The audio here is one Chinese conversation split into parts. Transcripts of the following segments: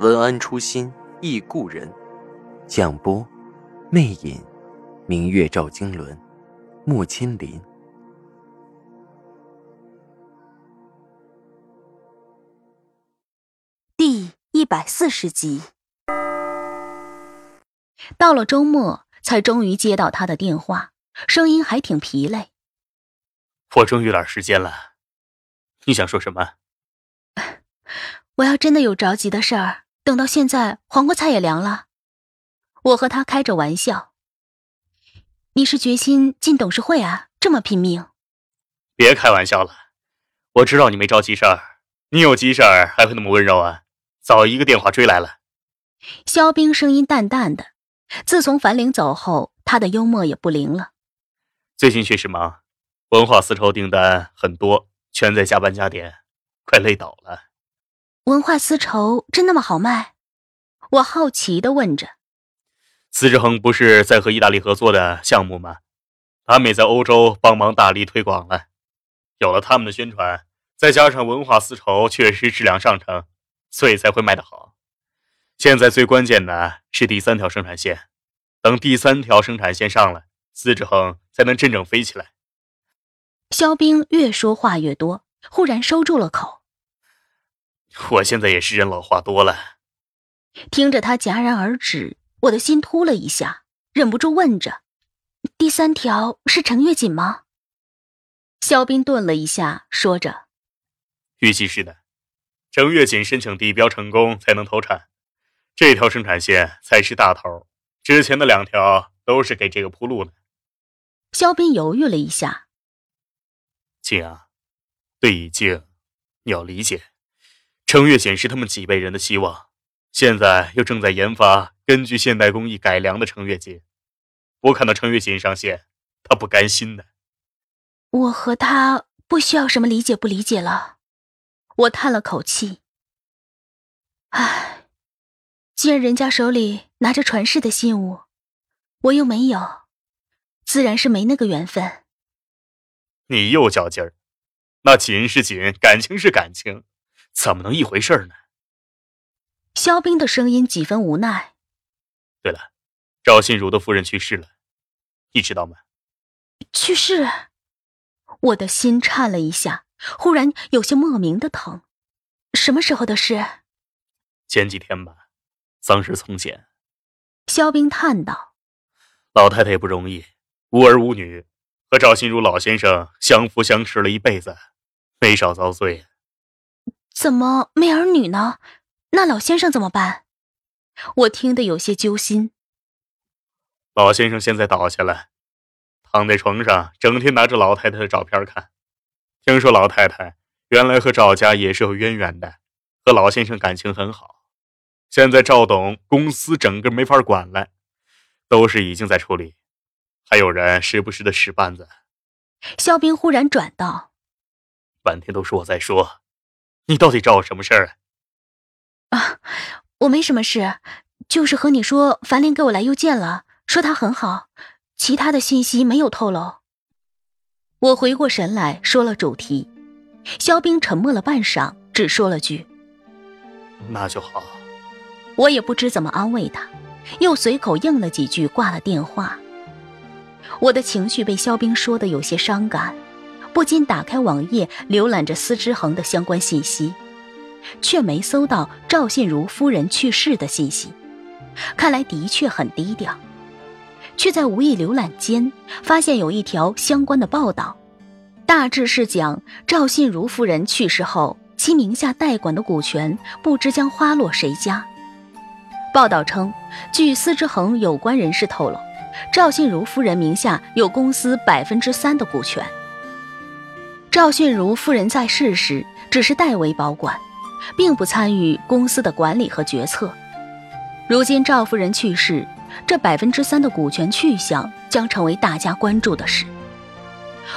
文安初心忆故人，蒋波，魅影，明月照经纶，木千林。第一百四十集。到了周末，才终于接到他的电话，声音还挺疲累。我终于有点时间了，你想说什么？我要真的有着急的事儿。等到现在，黄瓜菜也凉了。我和他开着玩笑。你是决心进董事会啊？这么拼命？别开玩笑了，我知道你没着急事儿。你有急事儿还会那么温柔啊？早一个电话追来了。肖冰声音淡淡的。自从樊玲走后，他的幽默也不灵了。最近确实忙，文化丝绸订单很多，全在加班加点，快累倒了。文化丝绸真那么好卖？我好奇的问着。司之恒不是在和意大利合作的项目吗？他们也在欧洲帮忙大力推广了。有了他们的宣传，再加上文化丝绸确实质量上乘，所以才会卖得好。现在最关键的是第三条生产线，等第三条生产线上了，司之恒才能真正飞起来。肖冰越说话越多，忽然收住了口。我现在也是人老话多了。听着他戛然而止，我的心突了一下，忍不住问着：“第三条是程月锦吗？”肖斌顿了一下，说着：“预计是的，程月锦申请地标成功才能投产，这条生产线才是大头。之前的两条都是给这个铺路的。”肖斌犹豫了一下：“静啊，对以静，你要理解。”程月锦是他们几辈人的希望，现在又正在研发根据现代工艺改良的程月锦。我看到程月锦上线，他不甘心的。我和他不需要什么理解不理解了。我叹了口气。唉，既然人家手里拿着传世的信物，我又没有，自然是没那个缘分。你又较劲儿，那锦是锦，感情是感情。怎么能一回事呢？肖冰的声音几分无奈。对了，赵信如的夫人去世了，你知道吗？去世？我的心颤了一下，忽然有些莫名的疼。什么时候的事？前几天吧，丧事从简。肖冰叹道：“老太太也不容易，无儿无女，和赵心如老先生相扶相持了一辈子，没少遭罪。”怎么没儿女呢？那老先生怎么办？我听得有些揪心。老先生现在倒下了，躺在床上，整天拿着老太太的照片看。听说老太太原来和赵家也是有渊源的，和老先生感情很好。现在赵董公司整个没法管了，都是已经在处理，还有人时不时的使绊子。肖冰忽然转道：“半天都是我在说。”你到底找我什么事儿啊？啊，我没什么事，就是和你说，樊玲给我来邮件了，说她很好，其他的信息没有透露。我回过神来说了主题，肖冰沉默了半晌，只说了句：“那就好。”我也不知怎么安慰他，又随口应了几句，挂了电话。我的情绪被肖冰说的有些伤感。不禁打开网页浏览着司之恒的相关信息，却没搜到赵信如夫人去世的信息。看来的确很低调。却在无意浏览间发现有一条相关的报道，大致是讲赵信如夫人去世后，其名下代管的股权不知将花落谁家。报道称，据司之恒有关人士透露，赵信如夫人名下有公司百分之三的股权。赵训如夫人在世时只是代为保管，并不参与公司的管理和决策。如今赵夫人去世，这百分之三的股权去向将成为大家关注的事。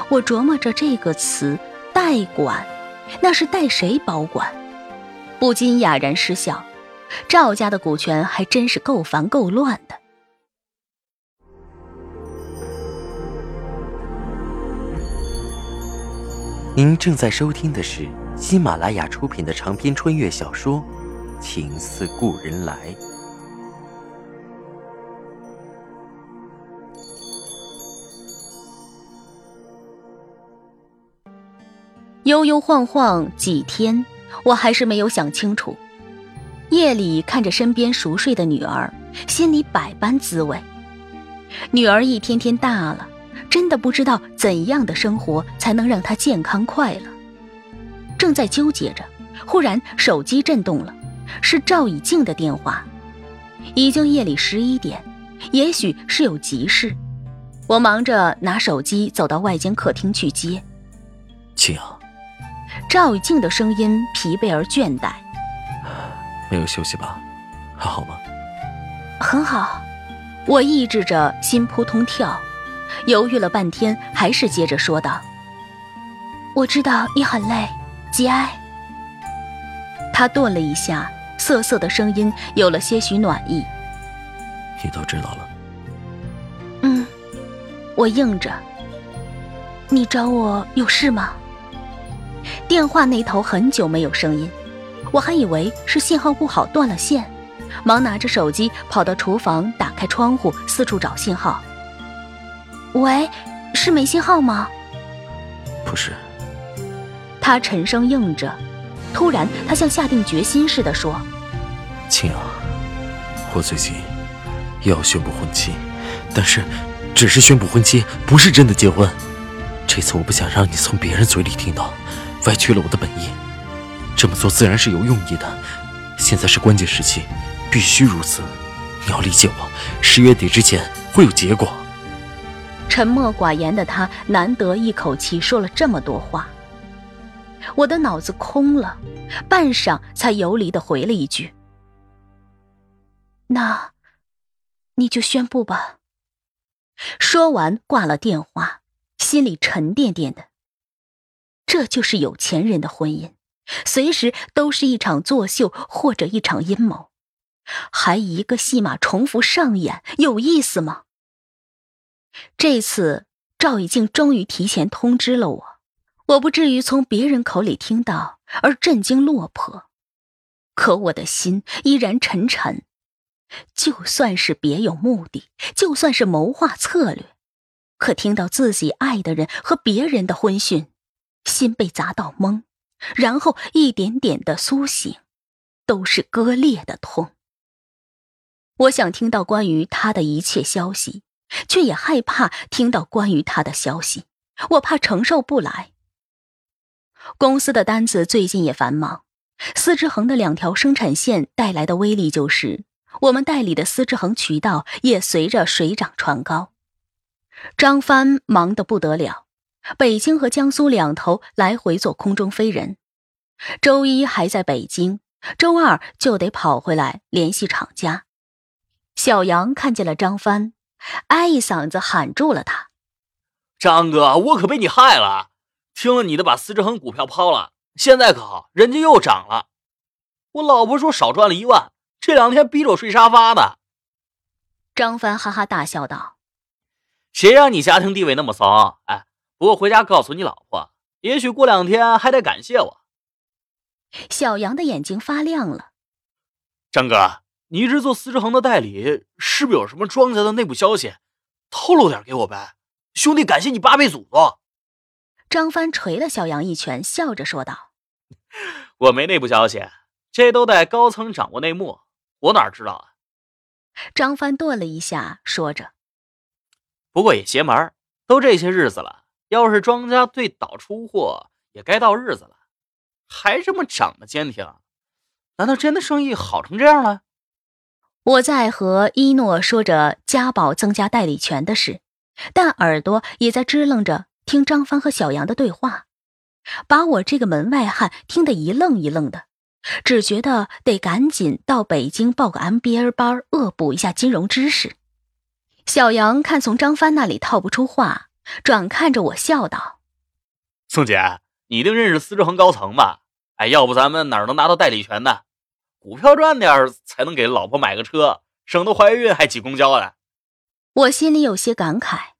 我琢磨着这个词“代管”，那是代谁保管？不禁哑然失笑。赵家的股权还真是够烦够乱的。您正在收听的是喜马拉雅出品的长篇穿越小说《情似故人来》。悠悠晃晃几天，我还是没有想清楚。夜里看着身边熟睡的女儿，心里百般滋味。女儿一天天大了，真的不知道怎样的生活才能让他健康快乐。正在纠结着，忽然手机震动了，是赵以静的电话。已经夜里十一点，也许是有急事。我忙着拿手机走到外间客厅去接。静。赵以静的声音疲惫而倦怠，没有休息吧？还好吗？很好。我抑制着心扑通跳，犹豫了半天，还是接着说道：“我知道你很累，节哀。”他顿了一下，瑟瑟的声音有了些许暖意。你都知道了。嗯，我应着。你找我有事吗？电话那头很久没有声音，我还以为是信号不好断了线，忙拿着手机跑到厨房，打开窗户四处找信号。喂，是没信号吗？不是。他沉声应着，突然他像下定决心似的说：“青阳，我最近要宣布婚期，但是只是宣布婚期，不是真的结婚。这次我不想让你从别人嘴里听到。”歪曲了我的本意，这么做自然是有用意的。现在是关键时期，必须如此。你要理解我，十月底之前会有结果。沉默寡言的他，难得一口气说了这么多话，我的脑子空了，半晌才游离的回了一句：“那，你就宣布吧。”说完挂了电话，心里沉甸甸的。这就是有钱人的婚姻，随时都是一场作秀或者一场阴谋，还一个戏码重复上演，有意思吗？这次赵以静终于提前通知了我，我不至于从别人口里听到而震惊落魄，可我的心依然沉沉。就算是别有目的，就算是谋划策略，可听到自己爱的人和别人的婚讯。心被砸到懵，然后一点点的苏醒，都是割裂的痛。我想听到关于他的一切消息，却也害怕听到关于他的消息，我怕承受不来。公司的单子最近也繁忙，司之恒的两条生产线带来的威力，就是我们代理的司之恒渠道也随着水涨船高。张帆忙得不得了。北京和江苏两头来回做空中飞人，周一还在北京，周二就得跑回来联系厂家。小杨看见了张帆，哎一嗓子喊住了他：“张哥，我可被你害了！听了你的，把司之恒股票抛了，现在可好，人家又涨了。我老婆说少赚了一万，这两天逼着我睡沙发的。”张帆哈哈大笑道：“谁让你家庭地位那么骚？哎！”不过回家告诉你老婆，也许过两天还得感谢我。小杨的眼睛发亮了。张哥，你一直做司之恒的代理，是不是有什么庄家的内部消息？透露点给我呗，兄弟感谢你八辈祖宗。张帆捶了小杨一拳，笑着说道：“我没内部消息，这都得高层掌握内幕，我哪知道啊？”张帆顿了一下，说着：“不过也邪门，都这些日子了。”要是庄家对倒出货，也该到日子了，还这么长得坚挺，难道真的生意好成这样了？我在和一诺说着家宝增加代理权的事，但耳朵也在支棱着听张帆和小杨的对话，把我这个门外汉听得一愣一愣的，只觉得得赶紧到北京报个 MBA 班，恶补一下金融知识。小杨看从张帆那里套不出话，转看着我笑道：“宋姐，你一定认识司之恒高层吧？哎，要不咱们哪能拿到代理权呢？股票赚点才能给老婆买个车，省得怀孕还挤公交呢。”我心里有些感慨，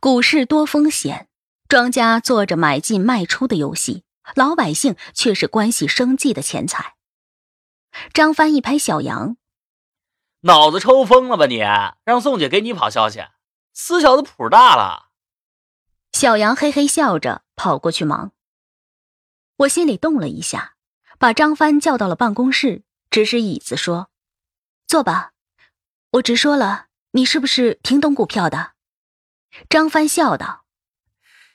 股市多风险，庄家做着买进卖出的游戏，老百姓却是关系生计的钱财。张帆一拍小杨。脑子抽风了吧你？让宋姐给你跑消息，死小子谱大了。小杨嘿嘿笑着跑过去忙。我心里动了一下，把张帆叫到了办公室，指指椅子说：“坐吧。”我直说了，你是不是挺懂股票的？张帆笑道：“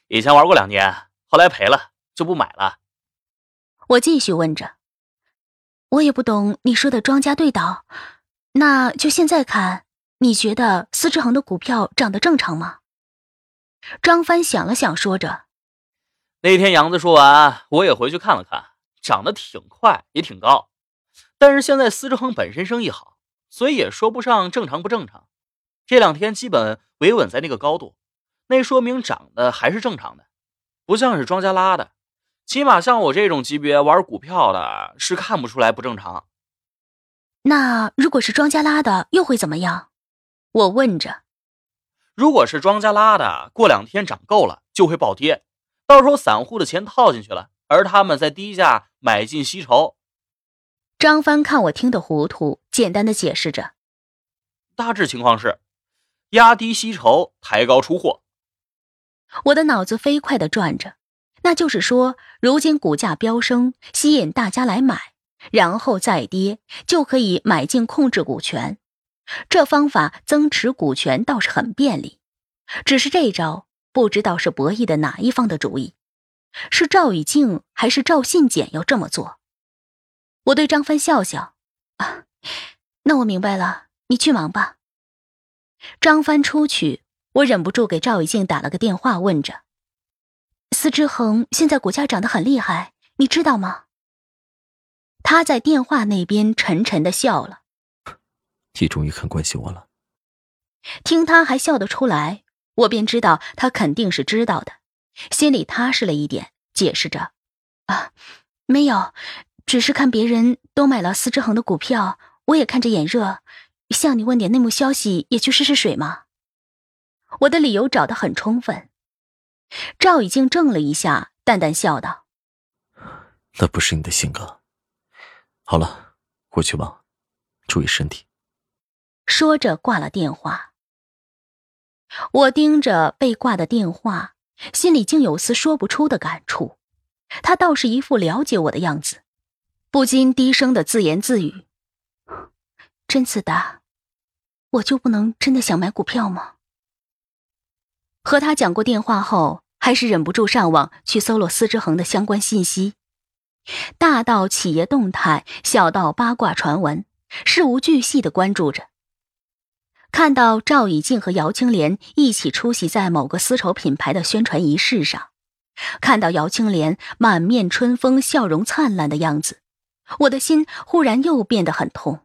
以前玩过两年，后来赔了，就不买了。”我继续问着：“我也不懂你说的庄家对倒。”那就现在看，你觉得司之恒的股票涨得正常吗？张帆想了想，说着：“那天杨子说完，我也回去看了看，涨得挺快，也挺高。但是现在司之恒本身生意好，所以也说不上正常不正常。这两天基本维稳在那个高度，那说明涨的还是正常的，不像是庄家拉的。起码像我这种级别玩股票的，是看不出来不正常。”那如果是庄家拉的，又会怎么样？我问着。如果是庄家拉的，过两天涨够了就会暴跌，到时候散户的钱套进去了，而他们在低价买进吸筹。张帆看我听得糊涂，简单的解释着。大致情况是，压低吸筹，抬高出货。我的脑子飞快的转着，那就是说，如今股价飙升，吸引大家来买。然后再跌，就可以买进控制股权。这方法增持股权倒是很便利，只是这招不知道是博弈的哪一方的主意，是赵以静还是赵信简要这么做？我对张帆笑笑，啊，那我明白了，你去忙吧。张帆出去，我忍不住给赵以静打了个电话，问着：“司之恒现在股价涨得很厉害，你知道吗？”他在电话那边沉沉的笑了。你终于肯关心我了。听他还笑得出来，我便知道他肯定是知道的，心里踏实了一点，解释着：“啊，没有，只是看别人都买了司之恒的股票，我也看着眼热，向你问点内幕消息，也去试试水嘛。”我的理由找得很充分。赵已经怔了一下，淡淡笑道：“那不是你的性格。”好了，回去吧，注意身体。说着挂了电话。我盯着被挂的电话，心里竟有丝说不出的感触。他倒是一副了解我的样子，不禁低声的自言自语：“甄子达，我就不能真的想买股票吗？”和他讲过电话后，还是忍不住上网去搜罗司之恒的相关信息。大到企业动态，小到八卦传闻，事无巨细的关注着。看到赵以静和姚青莲一起出席在某个丝绸品牌的宣传仪式上，看到姚青莲满面春风、笑容灿烂的样子，我的心忽然又变得很痛。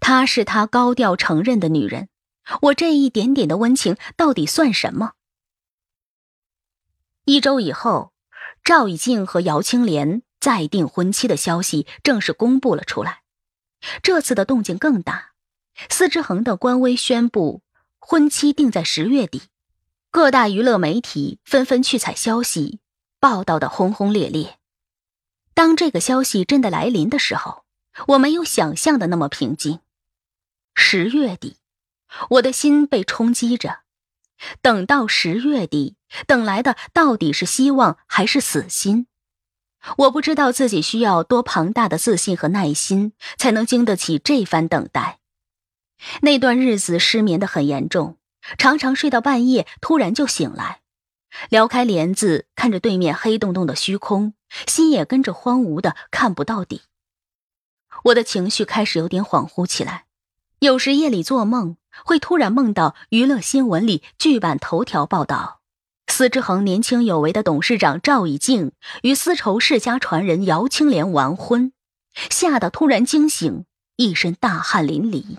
她是他高调承认的女人，我这一点点的温情到底算什么？一周以后。赵以静和姚青莲再订婚期的消息正式公布了出来。这次的动静更大，司之恒的官微宣布婚期定在十月底，各大娱乐媒体纷纷去采消息，报道的轰轰烈烈。当这个消息真的来临的时候，我没有想象的那么平静。十月底，我的心被冲击着。等到十月底，等来的到底是希望还是死心？我不知道自己需要多庞大的自信和耐心，才能经得起这番等待。那段日子失眠的很严重，常常睡到半夜，突然就醒来，撩开帘子，看着对面黑洞洞的虚空，心也跟着荒芜的看不到底。我的情绪开始有点恍惚起来，有时夜里做梦。会突然梦到娱乐新闻里剧版头条报道，司之恒年轻有为的董事长赵以静与丝绸世家传人姚青莲完婚，吓得突然惊醒，一身大汗淋漓。